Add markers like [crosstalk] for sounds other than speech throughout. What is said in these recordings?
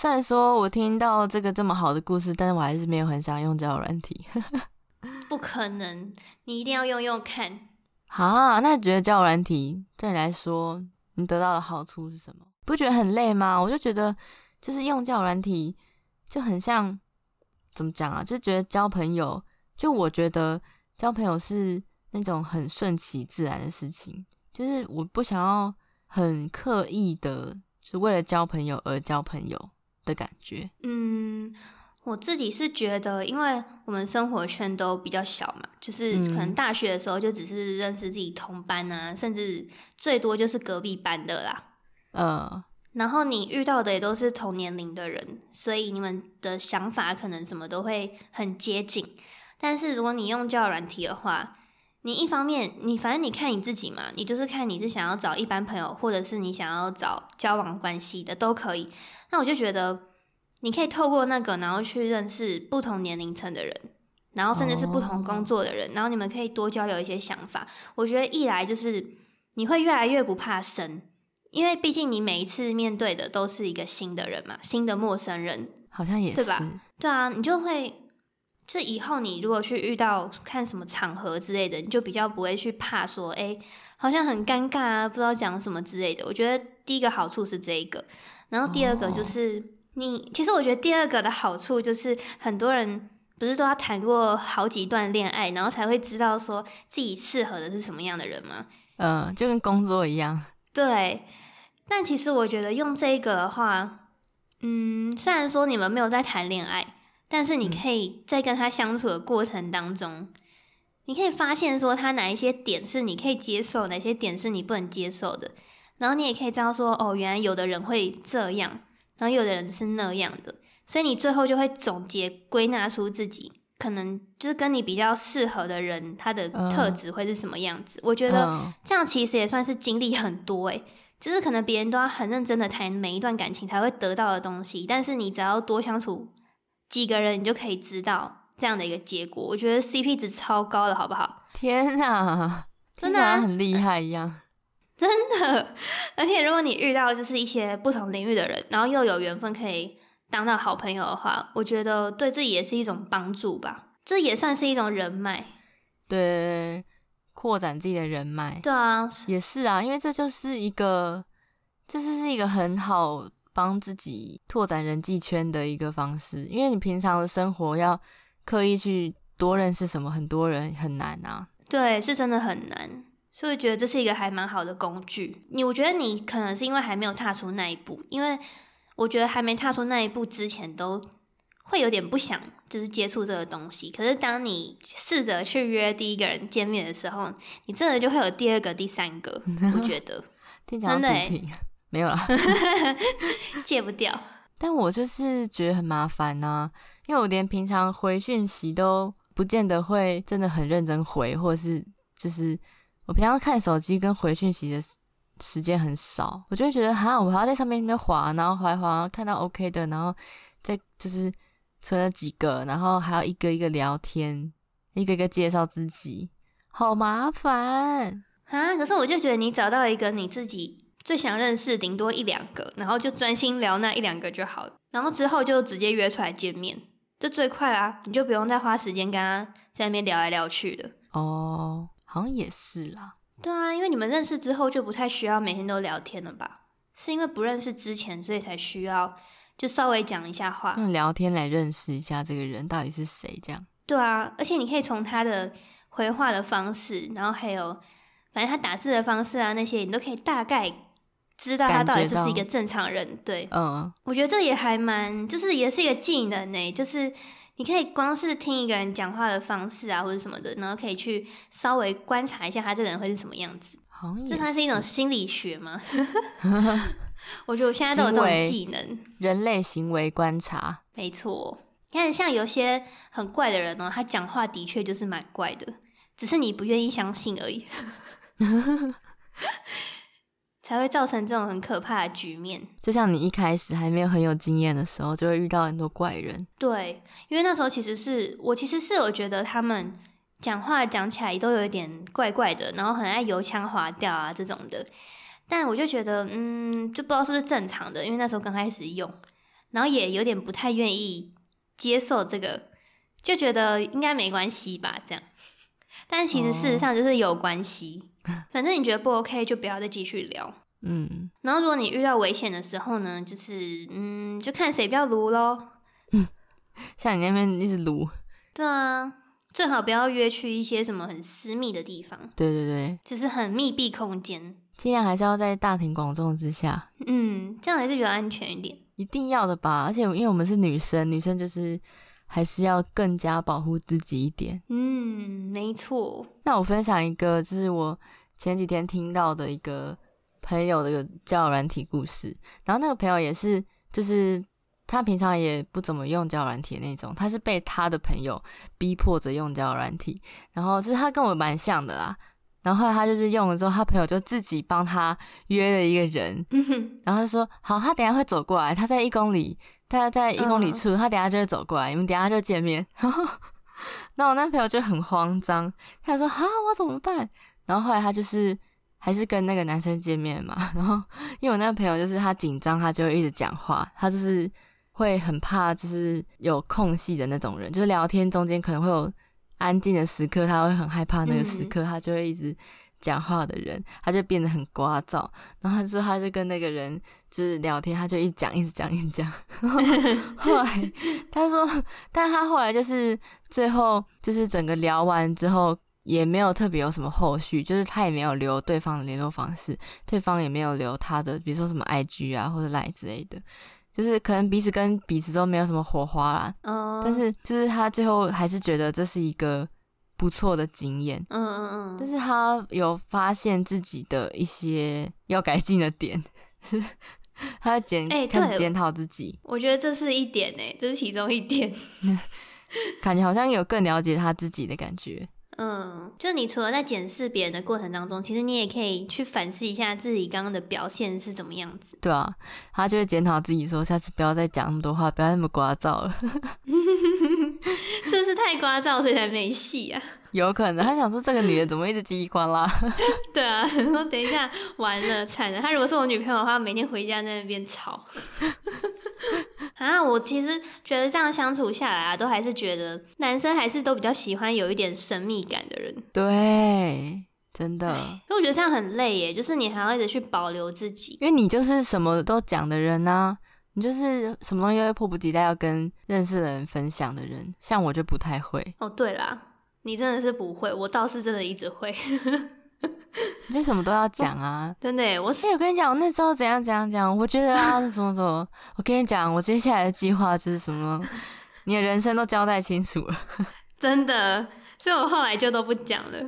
虽然说我听到这个这么好的故事，但是我还是没有很想用交友软体。[laughs] 不可能，你一定要用用看。好，那你觉得交友软体对你来说，你得到的好处是什么？不觉得很累吗？我就觉得，就是用交友软体就很像，怎么讲啊？就觉得交朋友，就我觉得交朋友是那种很顺其自然的事情，就是我不想要很刻意的，是为了交朋友而交朋友的感觉。嗯。我自己是觉得，因为我们生活圈都比较小嘛，就是可能大学的时候就只是认识自己同班啊，嗯、甚至最多就是隔壁班的啦。呃，然后你遇到的也都是同年龄的人，所以你们的想法可能什么都会很接近。但是如果你用交友软体的话，你一方面你反正你看你自己嘛，你就是看你是想要找一般朋友，或者是你想要找交往关系的都可以。那我就觉得。你可以透过那个，然后去认识不同年龄层的人，然后甚至是不同工作的人，oh. 然后你们可以多交流一些想法。我觉得一来就是你会越来越不怕生，因为毕竟你每一次面对的都是一个新的人嘛，新的陌生人，好像也是，对吧？对啊，你就会，就以后你如果去遇到看什么场合之类的，你就比较不会去怕说，哎，好像很尴尬啊，不知道讲什么之类的。我觉得第一个好处是这一个，然后第二个就是。Oh. 你其实我觉得第二个的好处就是，很多人不是都要谈过好几段恋爱，然后才会知道说自己适合的是什么样的人吗？嗯、呃，就跟工作一样。[laughs] 对，但其实我觉得用这个的话，嗯，虽然说你们没有在谈恋爱，但是你可以在跟他相处的过程当中，嗯、你可以发现说他哪一些点是你可以接受，哪些点是你不能接受的，然后你也可以知道说，哦，原来有的人会这样。然后有的人是那样的，所以你最后就会总结归纳出自己可能就是跟你比较适合的人，他的特质会是什么样子。Uh, 我觉得这样其实也算是经历很多诶，就是可能别人都要很认真的谈每一段感情才会得到的东西，但是你只要多相处几个人，你就可以知道这样的一个结果。我觉得 CP 值超高的，好不好？天哪，真的很厉害一样。[laughs] 真的，而且如果你遇到就是一些不同领域的人，然后又有缘分可以当到好朋友的话，我觉得对自己也是一种帮助吧。这也算是一种人脉，对，扩展自己的人脉。对啊，也是啊，因为这就是一个，这就是一个很好帮自己拓展人际圈的一个方式。因为你平常的生活要刻意去多认识什么很多人很难啊。对，是真的很难。所以我觉得这是一个还蛮好的工具。你我觉得你可能是因为还没有踏出那一步，因为我觉得还没踏出那一步之前，都会有点不想就是接触这个东西。可是当你试着去约第一个人见面的时候，你真的就会有第二个、第三个。我觉得 [laughs] 听起来真的、欸、没有了，[laughs] 戒不掉。但我就是觉得很麻烦呐、啊，因为我连平常回讯息都不见得会真的很认真回，或者是就是。我平常看手机跟回讯息的时间很少，我就会觉得哈，我还要在上面那边滑，然后滑滑看到 OK 的，然后再就是存了几个，然后还要一个一个聊天，一个一个介绍自己，好麻烦啊！可是我就觉得你找到一个你自己最想认识，顶多一两个，然后就专心聊那一两个就好了，然后之后就直接约出来见面，这最快啦，你就不用再花时间跟他在那边聊来聊去的哦。好像也是啦，对啊，因为你们认识之后就不太需要每天都聊天了吧？是因为不认识之前，所以才需要就稍微讲一下话，用聊天来认识一下这个人到底是谁，这样。对啊，而且你可以从他的回话的方式，然后还有反正他打字的方式啊，那些你都可以大概知道他到底是不是一个正常人。对，嗯，我觉得这也还蛮，就是也是一个技能呢，就是。你可以光是听一个人讲话的方式啊，或者什么的，然后可以去稍微观察一下他这个人会是什么样子。好，这算是一种心理学吗？[laughs] 我觉得我现在都有这种技能，人类行为观察。没错，你看像有些很怪的人呢，他讲话的确就是蛮怪的，只是你不愿意相信而已。[laughs] 才会造成这种很可怕的局面。就像你一开始还没有很有经验的时候，就会遇到很多怪人。对，因为那时候其实是我，其实是我觉得他们讲话讲起来都有一点怪怪的，然后很爱油腔滑调啊这种的。但我就觉得，嗯，就不知道是不是正常的，因为那时候刚开始用。然后也有点不太愿意接受这个，就觉得应该没关系吧，这样。但其实事实上就是有关系，哦、反正你觉得不 OK 就不要再继续聊。嗯，然后如果你遇到危险的时候呢，就是嗯，就看谁比较撸咯。嗯，[laughs] 像你那边一直撸。对啊，最好不要约去一些什么很私密的地方。对对对，就是很密闭空间，尽量还是要在大庭广众之下。嗯，这样还是比较安全一点。一定要的吧，而且因为我们是女生，女生就是还是要更加保护自己一点。嗯，没错。那我分享一个，就是我前几天听到的一个。朋友的交友软体故事，然后那个朋友也是，就是他平常也不怎么用交友软体的那种，他是被他的朋友逼迫着用交友软体，然后就是他跟我蛮像的啦，然后后来他就是用了之后，他朋友就自己帮他约了一个人，然后他说好，他等下会走过来，他在一公里，他在一公里处，他等下就会走过来，你们等下就见面，然 [laughs] 后那我那朋友就很慌张，他说啊，我怎么办？然后后来他就是。还是跟那个男生见面嘛，[laughs] 然后因为我那个朋友就是他紧张，他就会一直讲话，他就是会很怕，就是有空隙的那种人，就是聊天中间可能会有安静的时刻，他会很害怕那个时刻，他就会一直讲话的人，他就变得很聒噪。然后他就说，他就跟那个人就是聊天，他就一讲，一直讲，一直讲。[laughs] 然后后来 [laughs] 他说，但他后来就是最后就是整个聊完之后。也没有特别有什么后续，就是他也没有留对方的联络方式，对方也没有留他的，比如说什么 IG 啊或者 Line 之类的，就是可能彼此跟彼此都没有什么火花啦。嗯，但是就是他最后还是觉得这是一个不错的经验。嗯嗯嗯，但是他有发现自己的一些要改进的点，[laughs] 他在检、欸、开始检讨自己。我觉得这是一点呢，这是其中一点，[laughs] 感觉好像有更了解他自己的感觉。嗯，就你除了在检视别人的过程当中，其实你也可以去反思一下自己刚刚的表现是怎么样子。对啊，他就会检讨自己说，下次不要再讲那么多话，不要那么聒噪了。[laughs] [laughs] 是不是太聒噪，所以才没戏啊？有可能，他想说这个女人怎么一直叽里呱啦？[laughs] 对啊，[laughs] 说等一下完了惨了。他如果是我女朋友的话，每天回家在那边吵。[laughs] 啊，我其实觉得这样相处下来啊，都还是觉得男生还是都比较喜欢有一点神秘感的人。对，真的。因为我觉得这样很累耶，就是你还要一直去保留自己，因为你就是什么都讲的人啊，你就是什么东西都会迫不及待要跟认识的人分享的人。像我就不太会。哦，对啦，你真的是不会，我倒是真的一直会。[laughs] 你就什么都要讲啊！真的，我是、欸、我跟你讲，我那时候怎样怎样讲，我觉得啊，什么什么，我跟你讲，我接下来的计划就是什么，[laughs] 你的人生都交代清楚了，[laughs] 真的，所以我后来就都不讲了。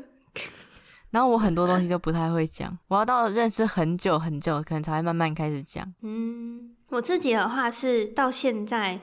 然后我很多东西都不太会讲，我要到认识很久很久，可能才会慢慢开始讲。嗯，我自己的话是到现在，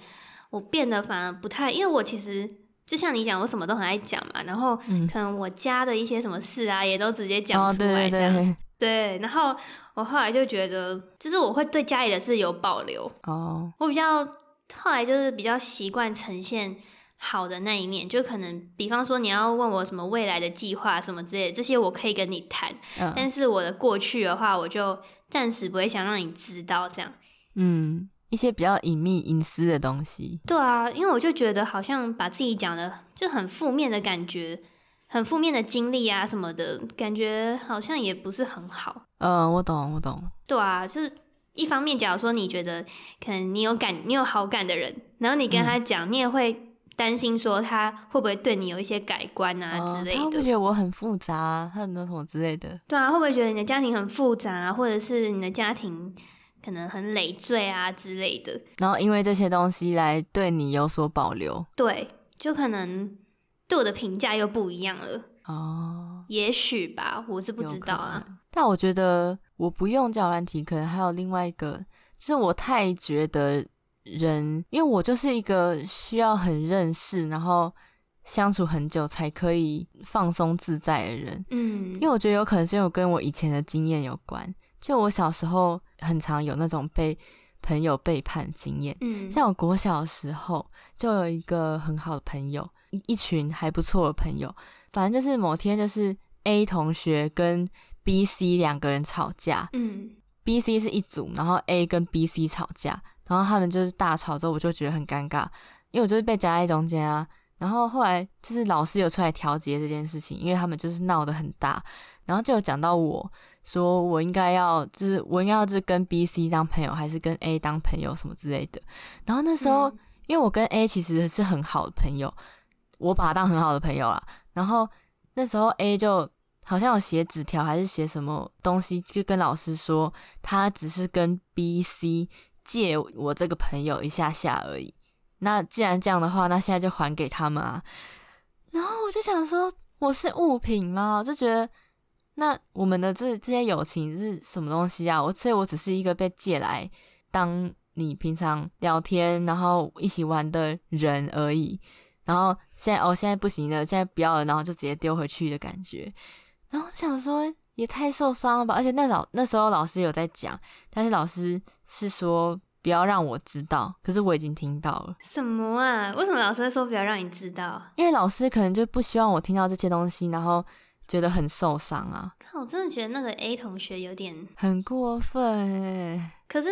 我变得反而不太，因为我其实。就像你讲，我什么都很爱讲嘛，然后可能我家的一些什么事啊，也都直接讲出来这样。哦、对，对，对，对，然后我后来就觉得，就是我会对家里的事有保留。哦。我比较后来就是比较习惯呈现好的那一面，就可能比方说你要问我什么未来的计划什么之类的，这些我可以跟你谈。嗯。但是我的过去的话，我就暂时不会想让你知道这样。嗯。一些比较隐秘、隐私的东西。对啊，因为我就觉得好像把自己讲的就很负面的感觉，很负面的经历啊什么的，感觉好像也不是很好。嗯，我懂，我懂。对啊，就是一方面，假如说你觉得可能你有感、你有好感的人，然后你跟他讲，嗯、你也会担心说他会不会对你有一些改观啊之类的。呃、他会不会觉得我很复杂啊，他很多什么之类的？对啊，会不会觉得你的家庭很复杂啊，或者是你的家庭？可能很累赘啊之类的，然后因为这些东西来对你有所保留，对，就可能对我的评价又不一样了。哦，也许吧，我是不知道啊。但我觉得我不用交友软体，可能还有另外一个，就是我太觉得人，因为我就是一个需要很认识，然后相处很久才可以放松自在的人，嗯，因为我觉得有可能是因为我跟我以前的经验有关。就我小时候很常有那种被朋友背叛经验，嗯，像我国小的时候就有一个很好的朋友，一一群还不错的朋友，反正就是某天就是 A 同学跟 B、C 两个人吵架，嗯，B、C 是一组，然后 A 跟 B、C 吵架，然后他们就是大吵之后，我就觉得很尴尬，因为我就是被夹在中间啊。然后后来就是老师有出来调节这件事情，因为他们就是闹得很大，然后就有讲到我说我应该要就是我应该要是跟 B、C 当朋友，还是跟 A 当朋友什么之类的。然后那时候、嗯、因为我跟 A 其实是很好的朋友，我把他当很好的朋友啦。然后那时候 A 就好像有写纸条还是写什么东西，就跟老师说他只是跟 B、C 借我这个朋友一下下而已。那既然这样的话，那现在就还给他们啊。然后我就想说，我是物品吗？我就觉得，那我们的这这些友情是什么东西啊？我所以，我只是一个被借来当你平常聊天，然后一起玩的人而已。然后现在哦，现在不行了，现在不要了，然后就直接丢回去的感觉。然后想说，也太受伤了吧？而且那老那时候老师有在讲，但是老师是说。不要让我知道，可是我已经听到了。什么啊？为什么老师会说不要让你知道？因为老师可能就不希望我听到这些东西，然后觉得很受伤啊。看，我真的觉得那个 A 同学有点很过分哎。可是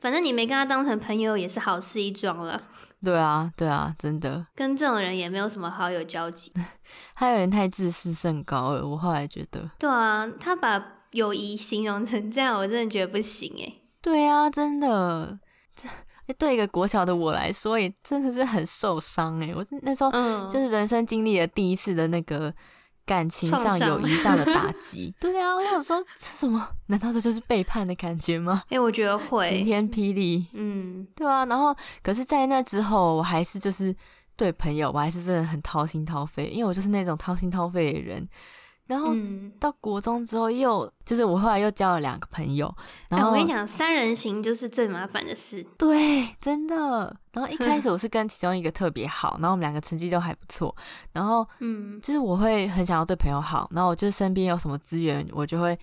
反正你没跟他当成朋友，也是好事一桩了。对啊，对啊，真的。跟这种人也没有什么好友交集。[laughs] 他有点太自视甚高了，我后来觉得。对啊，他把友谊形容成这样，我真的觉得不行哎。对啊，真的。这对一个国小的我来说，也真的是很受伤哎！我那时候就是人生经历了第一次的那个感情上、友谊上的打击。[laughs] 对啊，我想说，是什么？难道这就是背叛的感觉吗？哎、欸，我觉得会晴天霹雳。嗯，对啊。然后，可是，在那之后，我还是就是对朋友，我还是真的很掏心掏肺，因为我就是那种掏心掏肺的人。然后到国中之后又，又就是我后来又交了两个朋友。然后、欸、我跟你讲，三人行就是最麻烦的事。对，真的。然后一开 [laughs] 始我是跟其中一个特别好，然后我们两个成绩都还不错。然后，嗯，就是我会很想要对朋友好，然后我就是身边有什么资源，我就会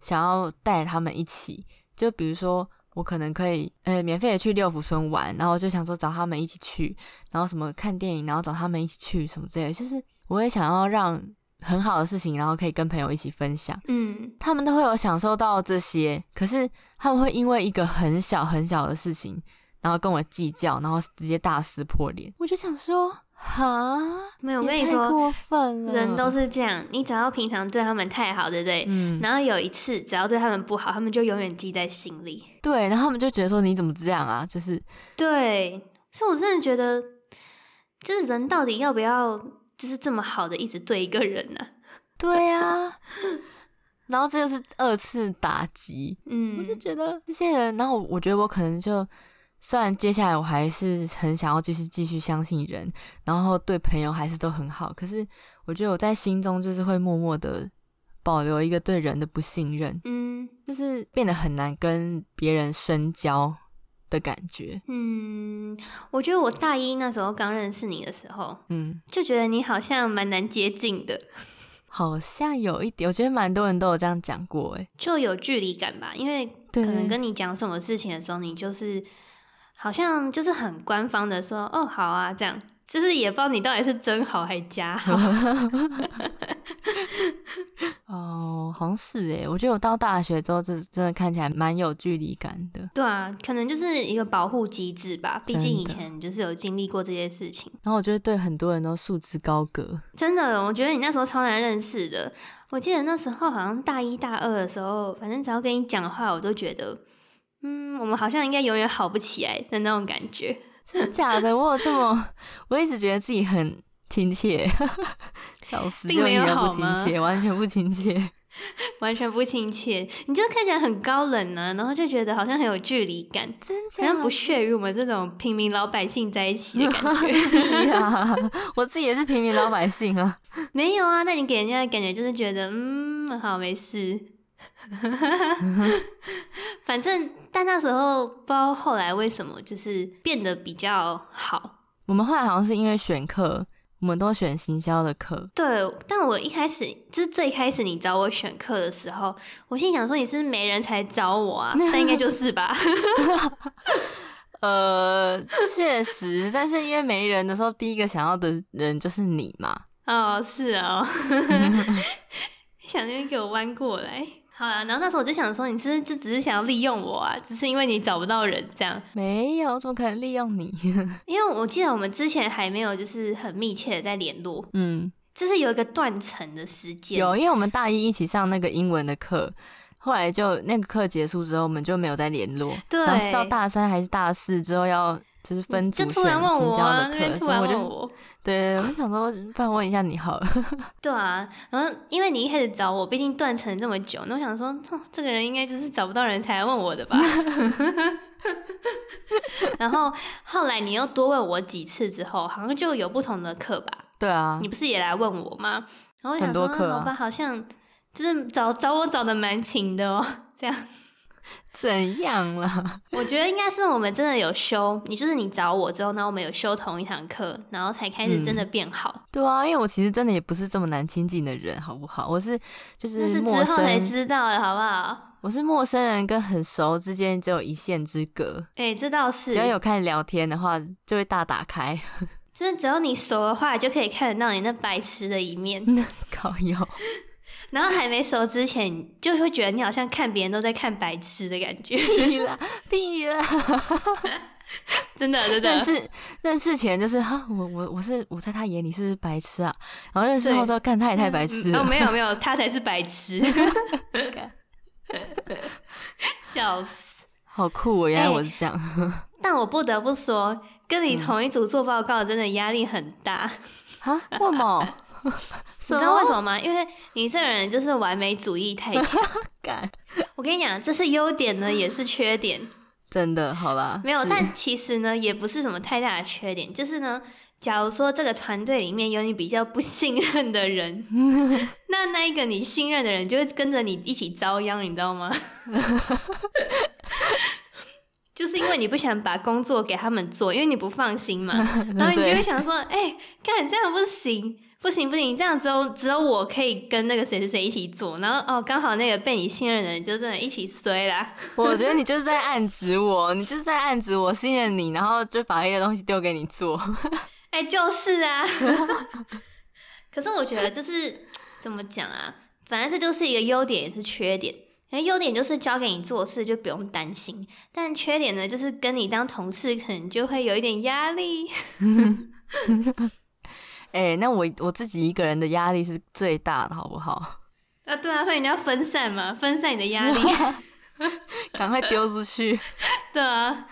想要带他们一起。就比如说，我可能可以呃免费的去六福村玩，然后我就想说找他们一起去，然后什么看电影，然后找他们一起去什么之类的。就是我也想要让。很好的事情，然后可以跟朋友一起分享，嗯，他们都会有享受到这些，可是他们会因为一个很小很小的事情，然后跟我计较，然后直接大撕破脸。我就想说，哈，没有，我跟你说，过分了，人都是这样，你只要平常对他们太好，对不对？嗯，然后有一次只要对他们不好，他们就永远记在心里。对，然后他们就觉得说，你怎么这样啊？就是，对，所以我真的觉得，就是人到底要不要？就是这么好的一直对一个人呢、啊？[laughs] 对呀、啊，[laughs] 然后这就是二次打击。嗯，我就觉得这些人，然后我觉得我可能就，虽然接下来我还是很想要继续继续相信人，然后对朋友还是都很好，可是我觉得我在心中就是会默默的保留一个对人的不信任。嗯，就是变得很难跟别人深交。的感觉，嗯，我觉得我大一那时候刚认识你的时候，嗯，就觉得你好像蛮难接近的，[laughs] 好像有一点，我觉得蛮多人都有这样讲过，哎，就有距离感吧，因为可能跟你讲什么事情的时候，你就是好像就是很官方的说，哦，好啊，这样。就是也不知道你到底是真好还是假好。[laughs] 哦，好像是诶，我觉得我到大学之后，这真的看起来蛮有距离感的。对啊，可能就是一个保护机制吧。毕竟以前就是有经历过这些事情。然后我觉得对很多人都束之高阁。真的，我觉得你那时候超难认识的。我记得那时候好像大一大二的时候，反正只要跟你讲话，我都觉得，嗯，我们好像应该永远好不起来的那种感觉。[laughs] 真的假的？我有这么，我一直觉得自己很亲切，[laughs] 笑死，并没有？不亲切，完全不亲切，[laughs] 完全不亲切。你就看起来很高冷呢、啊，然后就觉得好像很有距离感，真的好像不屑于我们这种平民老百姓在一起的感觉。啊、我自己也是平民老百姓啊，没有啊？那你给人家的感觉就是觉得，嗯，好，没事。反正。但那时候不知道后来为什么就是变得比较好。我们后来好像是因为选课，我们都选行销的课。对，但我一开始就是最开始你找我选课的时候，我心想说你是没人才找我啊，那应该就 [laughs] 是吧。[laughs] 呃，确实，但是因为没人的时候，第一个想要的人就是你嘛。哦，是哦。[laughs] 想那边给我弯过来。好啊，然后那时候我就想说，你是不是就只是想要利用我啊？只是因为你找不到人这样？没有，怎么可能利用你？[laughs] 因为我记得我们之前还没有就是很密切的在联络，嗯，就是有一个断层的时间。有，因为我们大一一起上那个英文的课，后来就那个课结束之后，我们就没有再联络。对，然后是到大三还是大四之后要。就是分组选行销的课，所以我就 [laughs] 对，我想说，不然问一下你好了。[laughs] 对啊，然后因为你一开始找我，毕竟断层这么久，那我想说，这个人应该就是找不到人才来问我的吧。[laughs] 然后后来你又多问我几次之后，好像就有不同的课吧？对啊，你不是也来问我吗？然后我想说，很多课啊，好吧，好像就是找找我找的蛮勤的哦，这样。[laughs] 怎样了？[laughs] 我觉得应该是我们真的有修，你就是你找我之后，那我们有修同一堂课，然后才开始真的变好。嗯。对啊，因为我其实真的也不是这么难亲近的人，好不好？我是就是是之后才知道的，好不好？我是陌生人跟很熟之间只有一线之隔。哎、欸，这倒是。只要有开始聊天的话，就会大打开。就是只要你熟的话，就可以看得到你那白痴的一面。[laughs] 靠腰。然后还没熟之前，就会觉得你好像看别人都在看白痴的感觉。屁啦，屁啦，[laughs] 真的真的。认识认识前就是哈，我我我是我在他眼里是白痴啊，然后认识后之后看他也太白痴了。哦，没有没有，他才是白痴。[laughs] 笑死，好酷哦！原来我是这样。欸、[laughs] 但我不得不说，跟你同一组做报告真的压力很大。啊？为什么？你知道为什么吗？因为你这个人就是完美主义太 [laughs] 强。干我跟你讲，这是优点呢，也是缺点。真的，好啦。没有，但其实呢，也不是什么太大的缺点。就是呢，假如说这个团队里面有你比较不信任的人，[laughs] 那那一个你信任的人就会跟着你一起遭殃，你知道吗？就是因为你不想把工作给他们做，因为你不放心嘛。[laughs] 然后你就会想说，哎、欸，干这样不行。不行不行，这样只有只有我可以跟那个谁谁谁一起做，然后哦，刚好那个被你信任的人就真的一起衰啦。[laughs] 我觉得你就是在暗指我，你就是在暗指我信任你，然后就把一些东西丢给你做。[laughs] 哎、欸，就是啊。[laughs] 可是我觉得就是怎么讲啊，反正这就是一个优点也是缺点。哎，优点就是交给你做事就不用担心，但缺点呢，就是跟你当同事可能就会有一点压力。哎、欸，那我我自己一个人的压力是最大的，好不好？[laughs] 啊，对啊，所以你要分散嘛，分散你的压力，[laughs] 赶快丢出去。[laughs] 对啊，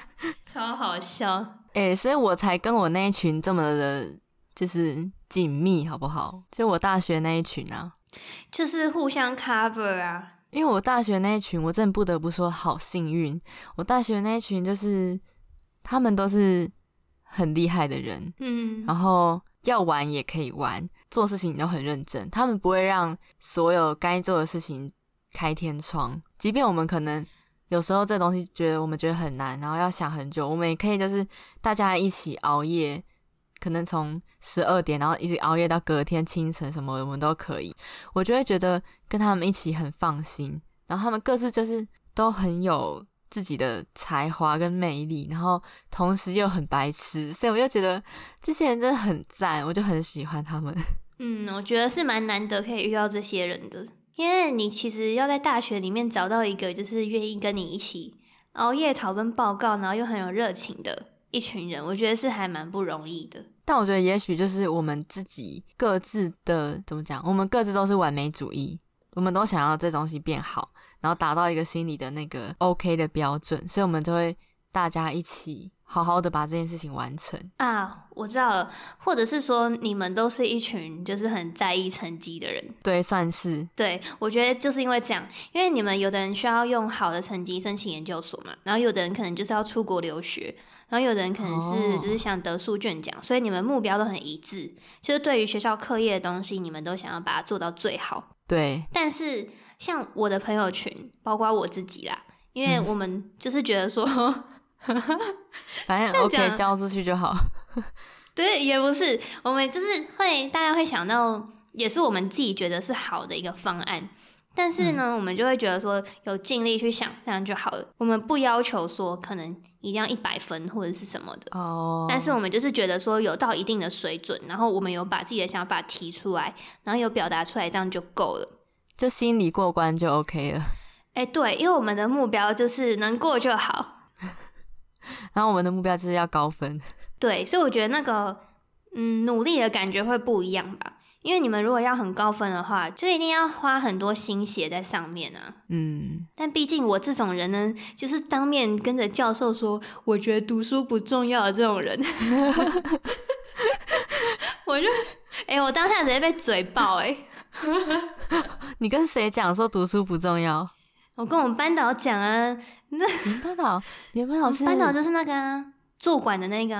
超好笑。哎、欸，所以我才跟我那一群这么的，就是紧密，好不好？就我大学那一群啊，就是互相 cover 啊。因为我大学那一群，我真的不得不说好幸运。我大学那一群就是他们都是很厉害的人，嗯，然后。要玩也可以玩，做事情你都很认真。他们不会让所有该做的事情开天窗，即便我们可能有时候这东西觉得我们觉得很难，然后要想很久，我们也可以就是大家一起熬夜，可能从十二点然后一直熬夜到隔天清晨什么，我们都可以。我就会觉得跟他们一起很放心，然后他们各自就是都很有。自己的才华跟魅力，然后同时又很白痴，所以我就觉得这些人真的很赞，我就很喜欢他们。[laughs] 嗯，我觉得是蛮难得可以遇到这些人的，因为你其实要在大学里面找到一个就是愿意跟你一起熬夜讨论报告，然后又很有热情的一群人，我觉得是还蛮不容易的。但我觉得也许就是我们自己各自的怎么讲，我们各自都是完美主义，我们都想要这东西变好。然后达到一个心理的那个 OK 的标准，所以我们就会大家一起好好的把这件事情完成啊。我知道了，或者是说你们都是一群就是很在意成绩的人，对，算是。对，我觉得就是因为这样，因为你们有的人需要用好的成绩申请研究所嘛，然后有的人可能就是要出国留学，然后有的人可能是就是想得书卷奖，所以你们目标都很一致，就是对于学校课业的东西，你们都想要把它做到最好。对，但是。像我的朋友群，包括我自己啦，因为我们就是觉得说，嗯、反正 [laughs] OK 交出去就好。对，也不是，我们就是会大家会想到，也是我们自己觉得是好的一个方案。但是呢，嗯、我们就会觉得说，有尽力去想，这样就好了。我们不要求说可能一定要一百分或者是什么的哦。但是我们就是觉得说，有到一定的水准，然后我们有把自己的想法提出来，然后有表达出来，这样就够了。就心理过关就 OK 了。哎、欸，对，因为我们的目标就是能过就好，[laughs] 然后我们的目标就是要高分。对，所以我觉得那个嗯，努力的感觉会不一样吧。因为你们如果要很高分的话，就一定要花很多心血在上面啊。嗯，但毕竟我这种人呢，就是当面跟着教授说，我觉得读书不重要的这种人，[laughs] [laughs] 我就，哎、欸，我当下直接被嘴爆、欸，哎，[laughs] 你跟谁讲说读书不重要？我跟我们班导讲啊，那你们班导，你们班导是班导就是那个啊，驻馆的那个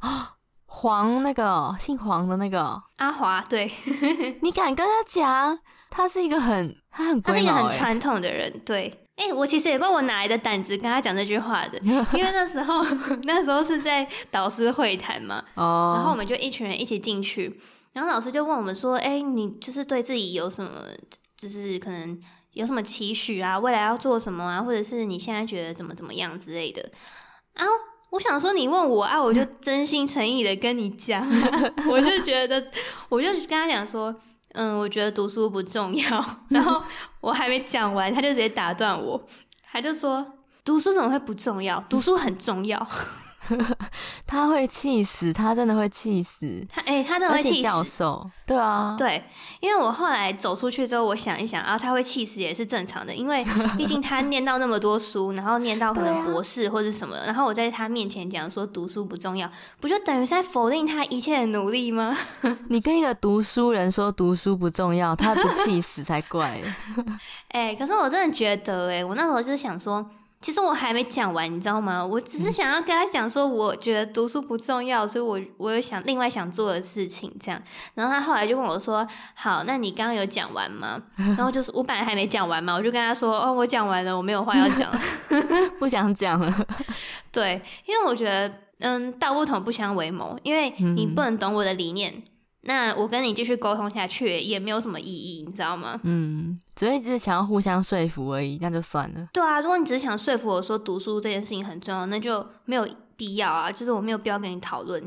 啊。黄那个姓黄的那个阿华，对，[laughs] 你敢跟他讲？他是一个很他很、欸、他是一个很传统的人，对。哎、欸，我其实也不知道我哪来的胆子跟他讲这句话的，[laughs] 因为那时候那时候是在导师会谈嘛，哦，然后我们就一群人一起进去，然后老师就问我们说：“哎、欸，你就是对自己有什么，就是可能有什么期许啊？未来要做什么啊？或者是你现在觉得怎么怎么样之类的？”然后。我想说，你问我啊，我就 [laughs] 真心诚意的跟你讲，[laughs] 我就觉得，我就跟他讲说，嗯，我觉得读书不重要。[laughs] 然后我还没讲完，他就直接打断我，他就说，读书怎么会不重要？读书很重要。[laughs] 他会气死，他真的会气死。他哎、欸，他真的会气死。教授，对啊，对，因为我后来走出去之后，我想一想啊，他会气死也是正常的，因为 [laughs] 毕竟他念到那么多书，然后念到可能博士或者什么，然后我在他面前讲说读书不重要，不就等于是在否定他一切的努力吗？[laughs] 你跟一个读书人说读书不重要，他不气死才怪。哎、欸，可是我真的觉得、欸，哎，我那时候就是想说。其实我还没讲完，你知道吗？我只是想要跟他讲说，我觉得读书不重要，所以我我有想另外想做的事情，这样。然后他后来就问我说：“好，那你刚刚有讲完吗？” [laughs] 然后就是我本来还没讲完嘛，我就跟他说：“哦，我讲完了，我没有话要讲了，[laughs] 不想讲了。[laughs] ”对，因为我觉得，嗯，道不同不相为谋，因为你不能懂我的理念。那我跟你继续沟通下去也没有什么意义，你知道吗？嗯，只会只是想要互相说服而已，那就算了。对啊，如果你只是想说服我说读书这件事情很重要，那就没有必要啊。就是我没有必要跟你讨论，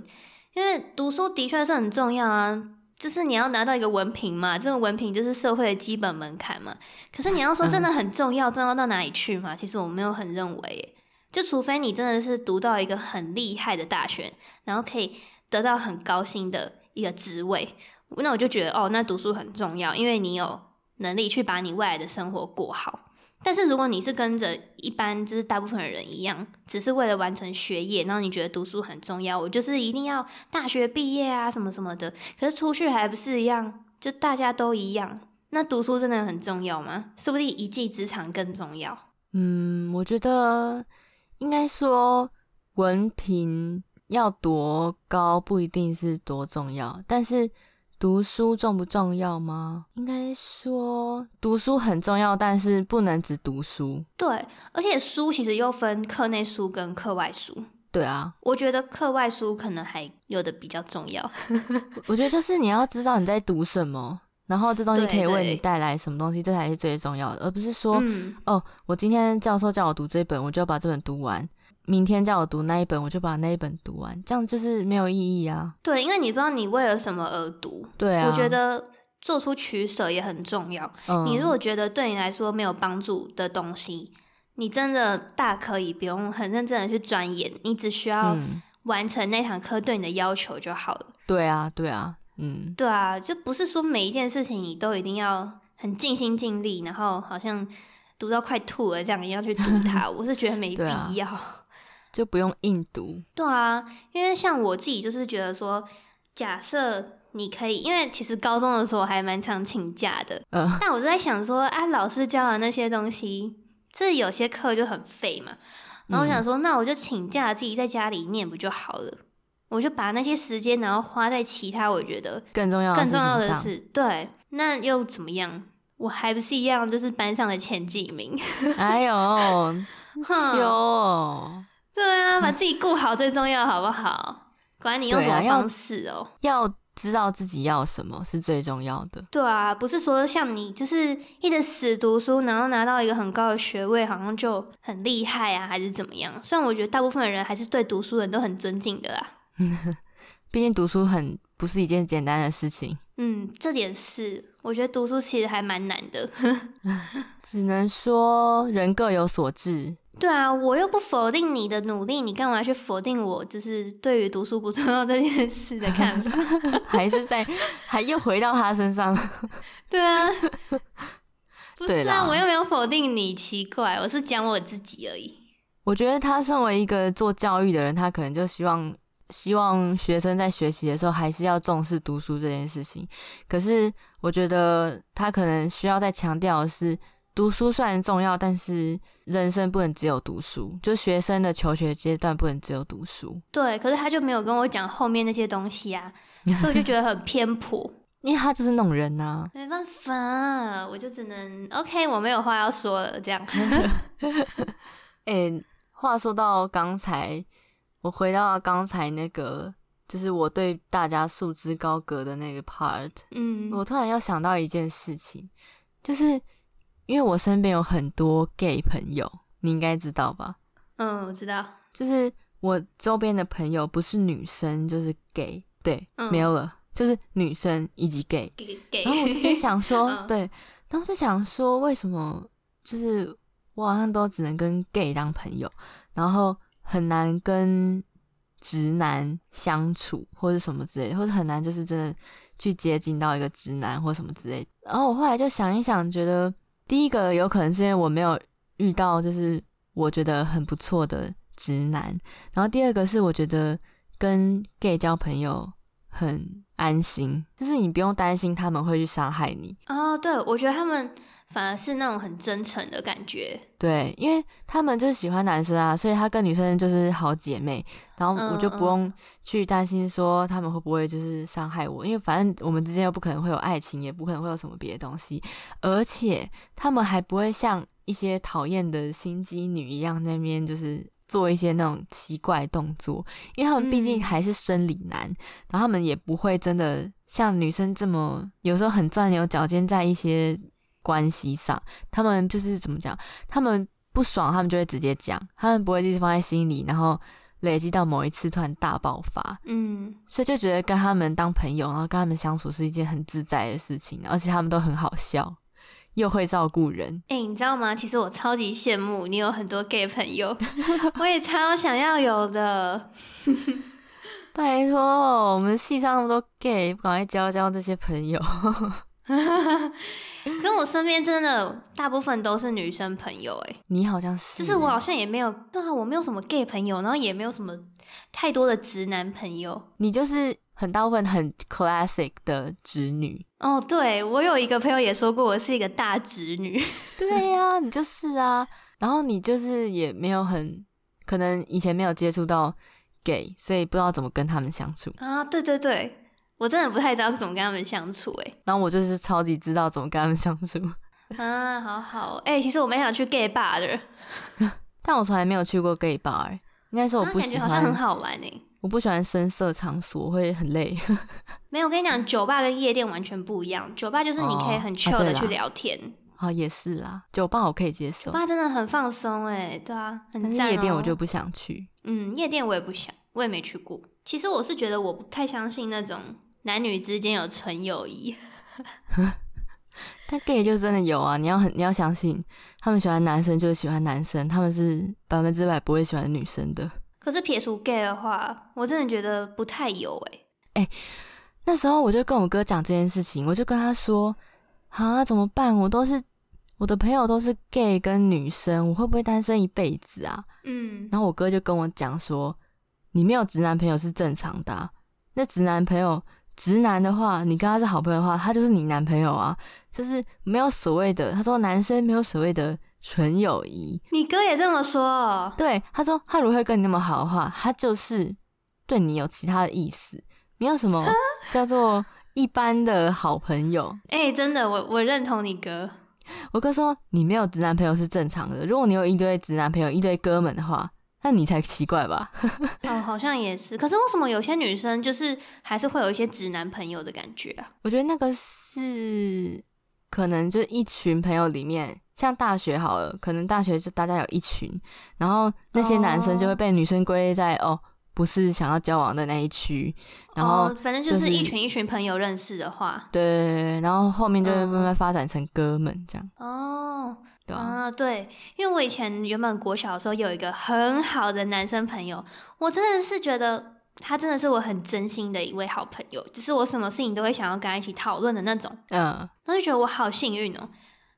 因为读书的确是很重要啊。就是你要拿到一个文凭嘛，这个文凭就是社会的基本门槛嘛。可是你要说真的很重要，重要到哪里去嘛？其实我没有很认为，就除非你真的是读到一个很厉害的大学，然后可以得到很高薪的。一个职位，那我就觉得哦，那读书很重要，因为你有能力去把你未来的生活过好。但是如果你是跟着一般就是大部分的人一样，只是为了完成学业，然后你觉得读书很重要，我就是一定要大学毕业啊什么什么的。可是出去还不是一样，就大家都一样。那读书真的很重要吗？说不定一技之长更重要。嗯，我觉得应该说文凭。要多高不一定是多重要，但是读书重不重要吗？应该说读书很重要，但是不能只读书。对，而且书其实又分课内书跟课外书。对啊，我觉得课外书可能还有的比较重要。[laughs] 我觉得就是你要知道你在读什么，然后这东西可以为你带来什么东西，这才是最重要的，而不是说，嗯，哦，我今天教授叫我读这本，我就要把这本读完。明天叫我读那一本，我就把那一本读完，这样就是没有意义啊。对，因为你不知道你为了什么而读。对啊，我觉得做出取舍也很重要。嗯，你如果觉得对你来说没有帮助的东西，你真的大可以不用很认真的去钻研，你只需要完成那堂课对你的要求就好了。对啊，对啊，嗯，对啊，就不是说每一件事情你都一定要很尽心尽力，然后好像读到快吐了这样一样去读它。[laughs] 我是觉得没必要。就不用硬读。对啊，因为像我自己就是觉得说，假设你可以，因为其实高中的时候还蛮常请假的。嗯。但我就在想说，啊，老师教的那些东西，这有些课就很废嘛。然后我想说，嗯，那我就请假自己在家里念不就好了？我就把那些时间然后花在其他我觉得更重要、更重要的事。对，那又怎么样？我还不是一样，就是班上的前几名。[laughs] 哎呦，羞哦。对啊，把自己顾好最重要，好不好？管你用什么方式哦、喔啊，要知道自己要什么是最重要的。对啊，不是说像你就是一直死读书，然后拿到一个很高的学位，好像就很厉害啊，还是怎么样？虽然我觉得大部分的人还是对读书人都很尊敬的啦。[laughs] 毕竟读书很不是一件简单的事情。嗯，这点是，我觉得读书其实还蛮难的。[laughs] 只能说人各有所志。对啊，我又不否定你的努力，你干嘛去否定我？就是对于读书不重要这件事的看法，[laughs] 还是在，还又回到他身上。[laughs] 对啊，[laughs] 不是啊，我又没有否定你，奇怪，我是讲我自己而已。我觉得他身为一个做教育的人，他可能就希望希望学生在学习的时候还是要重视读书这件事情。可是我觉得他可能需要再强调的是。读书虽然重要，但是人生不能只有读书。就学生的求学阶段不能只有读书。对，可是他就没有跟我讲后面那些东西啊，[laughs] 所以我就觉得很偏颇。因为他就是那种人呐、啊，没办法，我就只能 OK，我没有话要说了，这样。哎、欸，话说到刚才，我回到刚才那个，就是我对大家束之高阁的那个 part。嗯，我突然又想到一件事情，就是。因为我身边有很多 gay 朋友，你应该知道吧？嗯，我知道。就是我周边的朋友，不是女生就是 gay，对，嗯、没有了，就是女生以及 gay。然后我就在想说，嗯、对，然后在想说，为什么就是我好像都只能跟 gay 当朋友，然后很难跟直男相处，或者什么之类的，或者很难就是真的去接近到一个直男或什么之类的。然后我后来就想一想，觉得。第一个有可能是因为我没有遇到就是我觉得很不错的直男，然后第二个是我觉得跟 gay 交朋友很安心，就是你不用担心他们会去伤害你。哦，对，我觉得他们。反而是那种很真诚的感觉，对，因为他们就是喜欢男生啊，所以他跟女生就是好姐妹，然后我就不用去担心说他们会不会就是伤害我，嗯嗯，因为反正我们之间又不可能会有爱情，也不可能会有什么别的东西，而且他们还不会像一些讨厌的心机女一样那边就是做一些那种奇怪动作，因为他们毕竟还是生理男，嗯、然后他们也不会真的像女生这么有时候很钻牛角尖在一些。关系上，他们就是怎么讲？他们不爽，他们就会直接讲，他们不会一直放在心里，然后累积到某一次突然大爆发。嗯，所以就觉得跟他们当朋友，然后跟他们相处是一件很自在的事情，而且他们都很好笑，又会照顾人。哎、欸，你知道吗？其实我超级羡慕你有很多 gay 朋友，[laughs] 我也超想要有的。[laughs] 拜托，我们系上那么多 gay，赶快交交这些朋友。[laughs] [laughs] 跟我身边真的大部分都是女生朋友，哎，你好像是，就是我好像也没有，对啊，我没有什么 gay 朋友，然后也没有什么太多的直男朋友。你就是很大部分很 classic 的直女。哦，对，我有一个朋友也说过我是一个大直女。[laughs] 对呀、啊，你就是啊，然后你就是也没有很可能以前没有接触到 gay，所以不知道怎么跟他们相处啊。对对对。我真的不太知道怎么跟他们相处哎、欸，[laughs] 然后我就是超级知道怎么跟他们相处 [laughs] 啊，好好哎、欸，其实我蛮想去 gay bar 的，[laughs] 但我从来没有去过 gay bar，应该说我不喜欢，啊、好像很好玩哎、欸，我不喜欢深色场所，会很累。没有，我跟你讲，酒吧跟夜店完全不一样，酒吧就是你可以很 chill 的去聊天，啊，也是啦，酒吧我可以接受，酒吧真的很放松哎，对啊，很赞、喔、夜店我就不想去，嗯，夜店我也不想，我也没去过。其实我是觉得我不太相信那种。男女之间有纯友谊，[laughs] 但 gay 就真的有啊！你要很你要相信，他们喜欢男生就是喜欢男生，他们是百分之百不会喜欢女生的。可是撇除 gay 的话，我真的觉得不太有哎、欸。哎、欸，那时候我就跟我哥讲这件事情，我就跟他说：“啊，怎么办？我都是我的朋友都是 gay 跟女生，我会不会单身一辈子啊？”嗯，然后我哥就跟我讲说：“你没有直男朋友是正常的啊，那直男朋友。”直男的话，你跟他是好朋友的话，他就是你男朋友啊，就是没有所谓的。他说男生没有所谓的纯友谊。你哥也这么说哦？对，他说他如果会跟你那么好的话，他就是对你有其他的意思，没有什么叫做一般的好朋友。哎、欸，真的，我我认同你哥。我哥说你没有直男朋友是正常的，如果你有一堆直男朋友、一堆哥们的话。那你才奇怪吧？[laughs] 哦，好像也是。可是为什么有些女生就是还是会有一些直男朋友的感觉啊？我觉得那个是可能就是一群朋友里面，像大学好了，可能大学就大家有一群，然后那些男生就会被女生归类在哦，哦，不是想要交往的那一区，然后、就是哦、反正就是一群一群朋友认识的话，对，然后后面就会慢慢发展成哥们这样。哦，对啊，对，因为我以前原本国小的时候有一个很好的男生朋友，我真的是觉得他真的是我很真心的一位好朋友，就是我什么事情都会想要跟他一起讨论的那种。嗯，我就觉得我好幸运哦，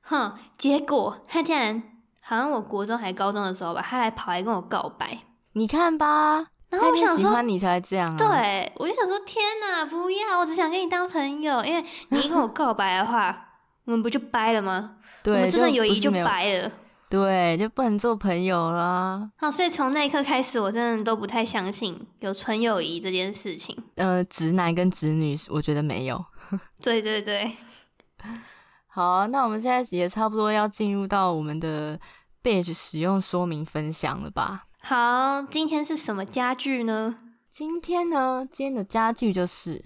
哼，结果他竟然好像我国中还高中的时候吧，他来跑来跟我告白，你看吧。然后我想说，喜欢你才这样啊。对，我就想说，天哪，不要！我只想跟你当朋友，因为你一跟我告白的话，[laughs] 我们不就掰了吗？对，我们真的友谊就白了。对，就不能做朋友了。好，所以从那一刻开始，我真的都不太相信有纯友谊这件事情。呃，直男跟直女，我觉得没有。[laughs] 对对对。好，那我们现在也差不多要进入到我们的 Bitch 使用说明分享了吧？好，今天是什么家具呢？今天呢，今天的家具就是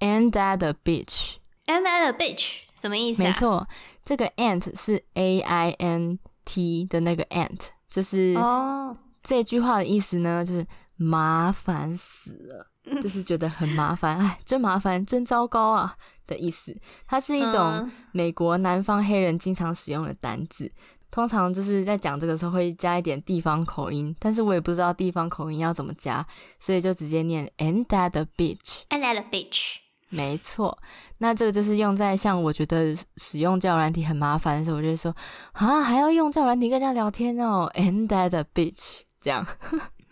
Ain't that a bitch。Ain't that a bitch？什么意思啊？没错，这个 Ant 是 A I N T 的那个 Ant，就是哦，这句话的意思呢，就是麻烦死了，就是觉得很麻烦，哎，真麻烦，真糟糕啊的意思。它是一种美国南方黑人经常使用的单字。通常就是在讲这个时候会加一点地方口音，但是我也不知道地方口音要怎么加，所以就直接念 Ain't that bitch？Ain't that a bitch？没错，那这个就是用在像我觉得使用交友软体很麻烦的时候，我就会说啊，还要用交友软体跟人家聊天哦，Ain't that a bitch？[laughs] 这样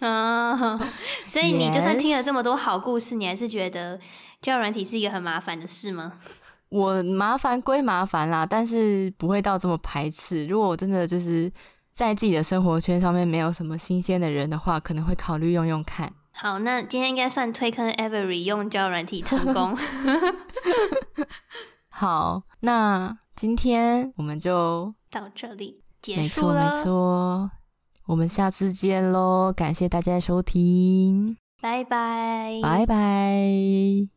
啊，[laughs] 所以你就算听了这么多好故事.你还是觉得交友软体是一个很麻烦的事吗？[laughs] 我麻烦归麻烦啦，但是不会到这么排斥。如果我真的就是在自己的生活圈上面没有什么新鲜的人的话，可能会考虑用用看。好，那今天应该算推坑 Avery 用交友软体成功。[laughs] 好，那今天我们就到这里结束了。没错，没错，我们下次见喽！感谢大家的收听，拜拜，拜拜。